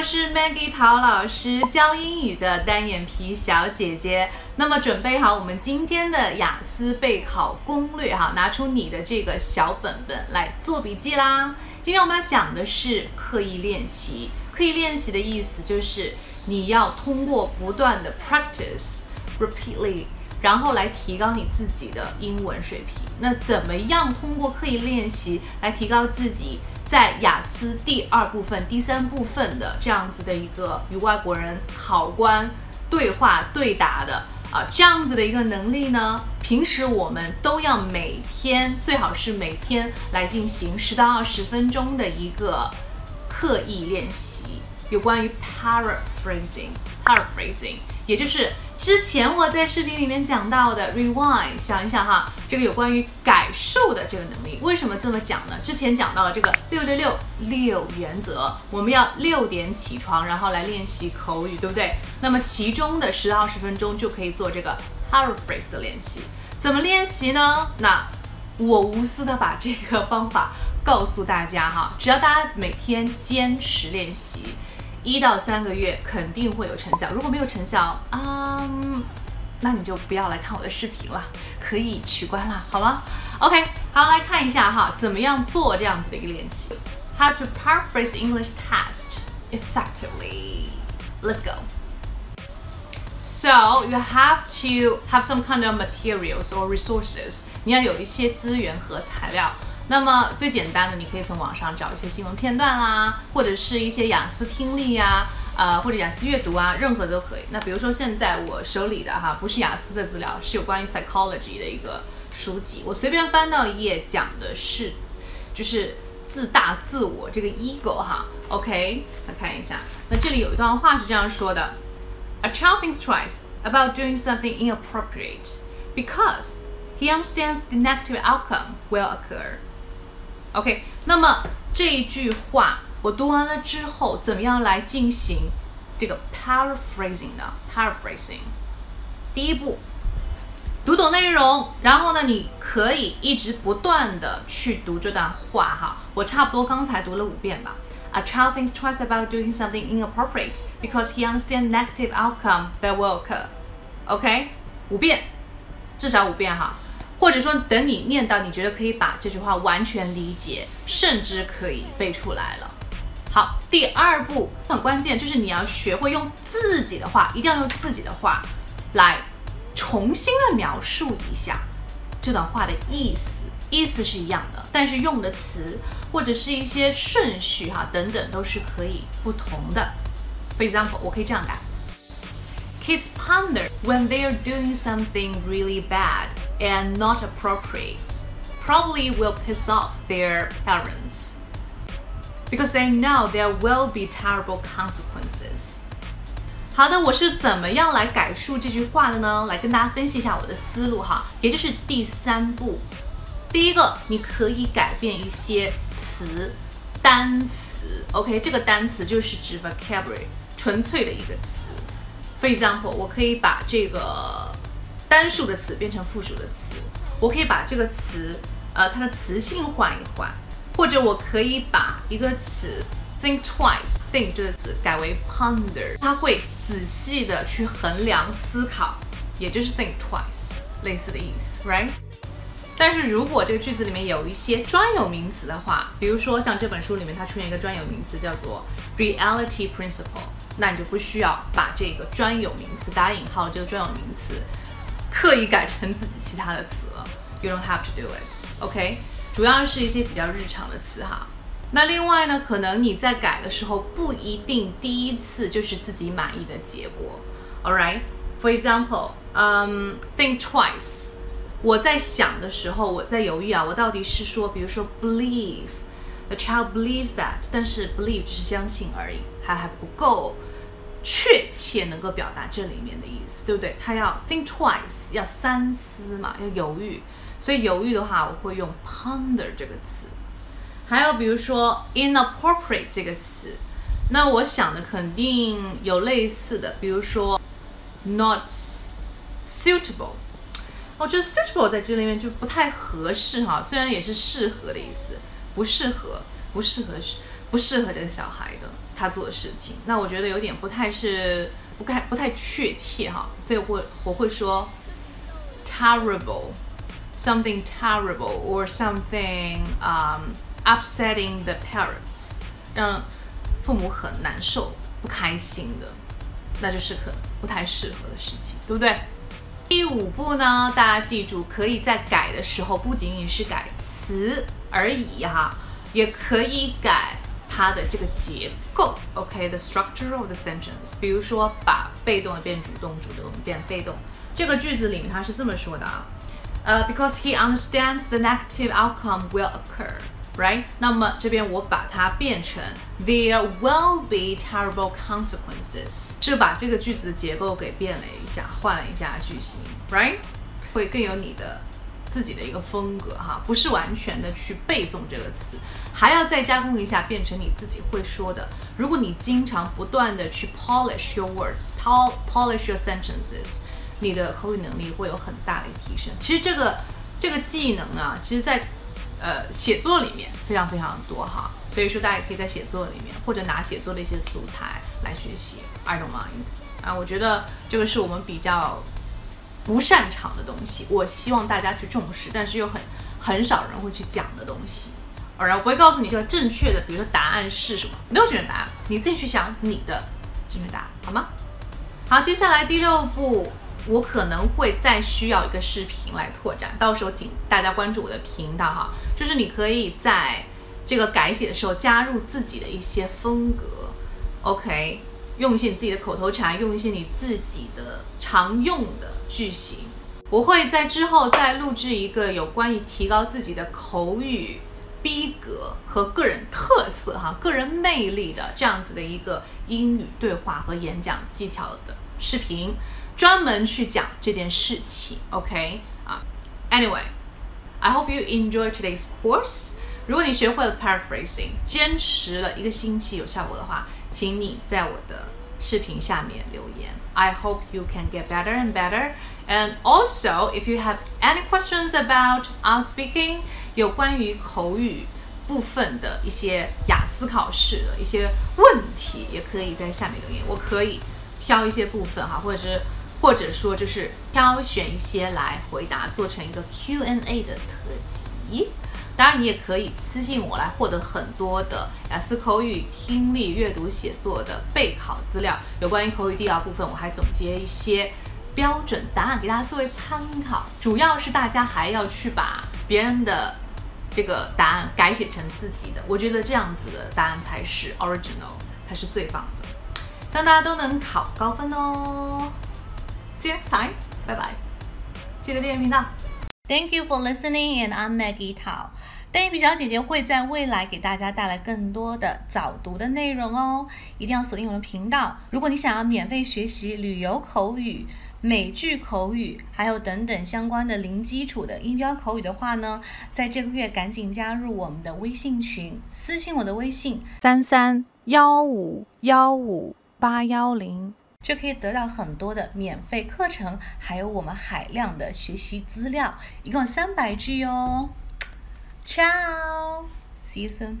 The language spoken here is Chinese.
我是 Maggie 陶老师，教英语的单眼皮小姐姐。那么准备好我们今天的雅思备考攻略哈，拿出你的这个小本本来做笔记啦。今天我们要讲的是刻意练习。刻意练习的意思就是你要通过不断的 practice repeatedly，然后来提高你自己的英文水平。那怎么样通过刻意练习来提高自己？在雅思第二部分、第三部分的这样子的一个与外国人考官对话对答的啊这样子的一个能力呢，平时我们都要每天最好是每天来进行十到二十分钟的一个刻意练习，有关于 paraphrasing，paraphrasing。也就是之前我在视频里面讲到的 rewind，想一想哈，这个有关于改述的这个能力，为什么这么讲呢？之前讲到了这个六六六六原则，我们要六点起床，然后来练习口语，对不对？那么其中的十到二十分钟就可以做这个 paraphrase 的练习。怎么练习呢？那我无私的把这个方法告诉大家哈，只要大家每天坚持练习。一到三个月肯定会有成效，如果没有成效，嗯，那你就不要来看我的视频了，可以取关了，好吗？OK，好，来看一下哈，怎么样做这样子的一个练习？How to paraphrase English test effectively? Let's go. So you have to have some kind of materials or resources. 你要有一些资源和材料。那么最简单的，你可以从网上找一些新闻片段啦，或者是一些雅思听力呀，呃，或者雅思阅读啊，任何都可以。那比如说现在我手里的哈，不是雅思的资料，是有关于 psychology 的一个书籍。我随便翻到一页，讲的是就是自大自我这个 ego 哈。OK，来看一下。那这里有一段话是这样说的：A child thinks twice about doing something inappropriate because he understands the negative outcome will occur. OK，那么这一句话我读完了之后，怎么样来进行这个 paraphrasing 呢？paraphrasing，第一步，读懂内容，然后呢，你可以一直不断的去读这段话哈。我差不多刚才读了五遍吧。A child thinks twice about doing something inappropriate because he understands negative outcome that will occur. OK，五遍，至少五遍哈。或者说，等你念到你觉得可以把这句话完全理解，甚至可以背出来了。好，第二步很关键，就是你要学会用自己的话，一定要用自己的话来重新的描述一下这段话的意思。意思是一样的，但是用的词或者是一些顺序哈等等都是可以不同的。For example，我可以这样改：Kids ponder when they are doing something really bad. and not appropriate probably will piss off their parents because they know there will be terrible consequences. 好的，我是怎么样来改述这句话的呢？来跟大家分析一下我的思路哈，也就是第三步。第一个，你可以改变一些词、单词。OK，这个单词就是指 vocabulary，纯粹的一个词。For example，我可以把这个 单数的词变成复数的词，我可以把这个词，呃，它的词性换一换，或者我可以把一个词 think twice，think 这个词改为 ponder，它会仔细的去衡量思考，也就是 think twice 类似的意思，right？但是如果这个句子里面有一些专有名词的话，比如说像这本书里面它出现一个专有名词叫做 reality principle，那你就不需要把这个专有名词打引号这个专有名词。刻意改成自己其他的词了，You don't have to do it，OK？主要是一些比较日常的词哈。那另外呢，可能你在改的时候不一定第一次就是自己满意的结果，All right？For example，嗯，think twice。我在想的时候，我在犹豫啊，我到底是说，比如说 believe，the child believes that，但是 believe 只是相信而已，还还不够。确切能够表达这里面的意思，对不对？他要 think twice，要三思嘛，要犹豫。所以犹豫的话，我会用 ponder 这个词。还有比如说 inappropriate 这个词，那我想的肯定有类似的，比如说 not suitable。我觉得 suitable 在这里面就不太合适哈，虽然也是适合的意思，不适合，不适合不适合这个小孩的他做的事情。那我觉得有点不太是不太不太确切哈，所以我我会说 terrible something terrible or something um upsetting the parents 让父母很难受不开心的，那就是可不太适合的事情，对不对？第五步呢，大家记住，可以在改的时候不仅仅是改词而已哈，也可以改它的这个结构。OK，the structure of the sentence。比如说，把被动的变主动，主动变被动。这个句子里面它是这么说的啊，呃，because he understands the negative outcome will occur。right？那么这边我把它变成 There will be terrible consequences，是把这个句子的结构给变了一下，换了一下句型，right？会更有你的 自己的一个风格哈，不是完全的去背诵这个词，还要再加工一下，变成你自己会说的。如果你经常不断的去 polish your words，polish your sentences，你的口语能力会有很大的提升。其实这个这个技能啊，其实在呃，写作里面非常非常多哈，所以说大家也可以在写作里面或者拿写作的一些素材来学习。I don't mind 啊，我觉得这个是我们比较不擅长的东西，我希望大家去重视，但是又很很少人会去讲的东西。然我不会告诉你这个正确的，比如说答案是什么，没有正确答案，你自己去想你的正确答案，好吗？好，接下来第六步。我可能会再需要一个视频来拓展，到时候请大家关注我的频道哈。就是你可以在这个改写的时候加入自己的一些风格，OK，用一些你自己的口头禅，用一些你自己的常用的句型。我会在之后再录制一个有关于提高自己的口语逼格和个人特色哈、个人魅力的这样子的一个英语对话和演讲技巧的视频。专门去讲这件事情，OK 啊？Anyway，I hope you enjoy today's course。如果你学会了 paraphrasing，坚持了一个星期有效果的话，请你在我的视频下面留言。I hope you can get better and better. And also, if you have any questions about our speaking，有关于口语部分的一些雅思考试的一些问题，也可以在下面留言。我可以挑一些部分哈，或者是。或者说就是挑选一些来回答，做成一个 Q&A 的特辑。当然，你也可以私信我来获得很多的雅思口语听力、阅读、写作的备考资料。有关于口语第二部分，我还总结一些标准答案给大家作为参考。主要是大家还要去把别人的这个答案改写成自己的，我觉得这样子的答案才是 original，才是最棒的。希望大家都能考高分哦！See you next time. 拜拜记得订阅频道。Thank you for listening, and I'm Maggie Tao. 单眼皮小姐姐会在未来给大家带来更多的早读的内容哦，一定要锁定我的频道。如果你想要免费学习旅游口语、美剧口语，还有等等相关的零基础的音标口语的话呢，在这个月赶紧加入我们的微信群，私信我的微信三三幺五幺五八幺零。就可以得到很多的免费课程，还有我们海量的学习资料，一共三百句哦。Ciao，see you soon。